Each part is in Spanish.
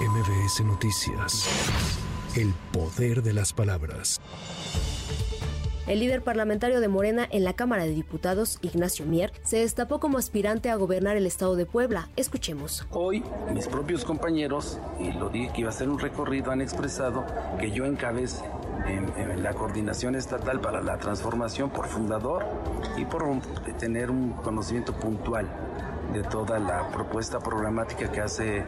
MBS Noticias. El poder de las palabras. El líder parlamentario de Morena en la Cámara de Diputados, Ignacio Mier, se destapó como aspirante a gobernar el estado de Puebla. Escuchemos. Hoy mis propios compañeros, y lo dije que iba a ser un recorrido, han expresado que yo encabece en, en, la coordinación estatal para la transformación por fundador y por tener un conocimiento puntual de toda la propuesta programática que hace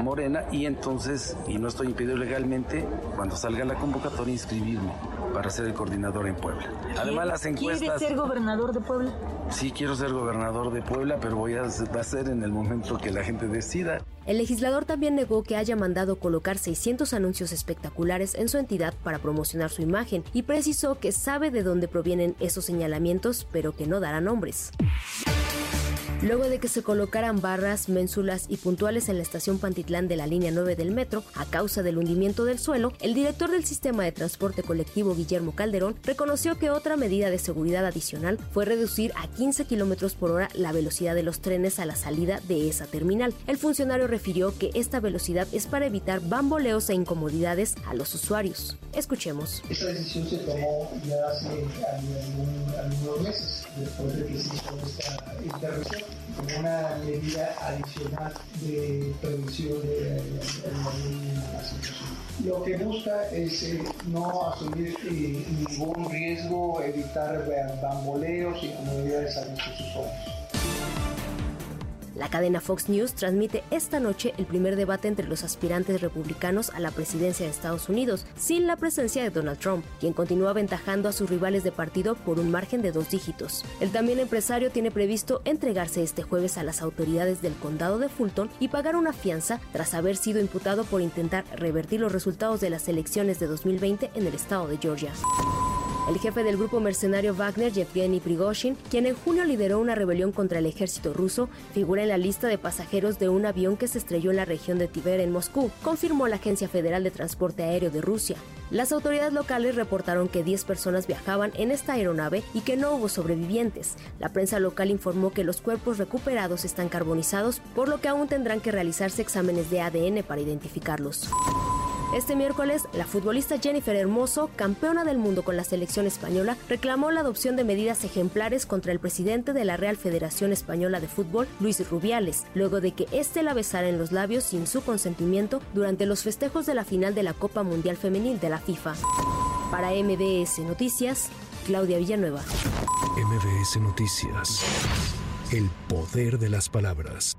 Morena y entonces, y no estoy impedido legalmente, cuando salga la convocatoria inscribirme para ser el coordinador en Puebla. Además las encuestas... ¿Quiere ser gobernador de Puebla? Sí, quiero ser gobernador de Puebla, pero voy a, va a ser en el momento que la gente decida. El legislador también negó que haya mandado colocar 600 anuncios espectaculares en su entidad para promocionar su imagen y precisó que sabe de dónde provienen esos señalamientos, pero que no dará nombres. Luego de que se colocaran barras, ménsulas y puntuales en la estación Pantitlán de la línea 9 del metro a causa del hundimiento del suelo, el director del sistema de transporte colectivo Guillermo Calderón reconoció que otra medida de seguridad adicional fue reducir a 15 kilómetros por hora la velocidad de los trenes a la salida de esa terminal. El funcionario refirió que esta velocidad es para evitar bamboleos e incomodidades a los usuarios. Escuchemos. Esta decisión se tomó ya hace algunos meses, después de que se hizo esta intervención como una medida adicional de prevención de, la situación. Lo que busca es eh, no asumir eh, ningún riesgo, evitar bamboleos y incomodidades a nuestros usuarios. La cadena Fox News transmite esta noche el primer debate entre los aspirantes republicanos a la presidencia de Estados Unidos, sin la presencia de Donald Trump, quien continúa aventajando a sus rivales de partido por un margen de dos dígitos. El también empresario tiene previsto entregarse este jueves a las autoridades del condado de Fulton y pagar una fianza tras haber sido imputado por intentar revertir los resultados de las elecciones de 2020 en el estado de Georgia. El jefe del grupo mercenario Wagner, Yevgeny Prigozhin, quien en junio lideró una rebelión contra el ejército ruso, figura en la lista de pasajeros de un avión que se estrelló en la región de Tiver en Moscú, confirmó la Agencia Federal de Transporte Aéreo de Rusia. Las autoridades locales reportaron que 10 personas viajaban en esta aeronave y que no hubo sobrevivientes. La prensa local informó que los cuerpos recuperados están carbonizados, por lo que aún tendrán que realizarse exámenes de ADN para identificarlos. Este miércoles, la futbolista Jennifer Hermoso, campeona del mundo con la selección española, reclamó la adopción de medidas ejemplares contra el presidente de la Real Federación Española de Fútbol, Luis Rubiales, luego de que éste la besara en los labios sin su consentimiento durante los festejos de la final de la Copa Mundial Femenil de la FIFA. Para MBS Noticias, Claudia Villanueva. MBS Noticias. El poder de las palabras.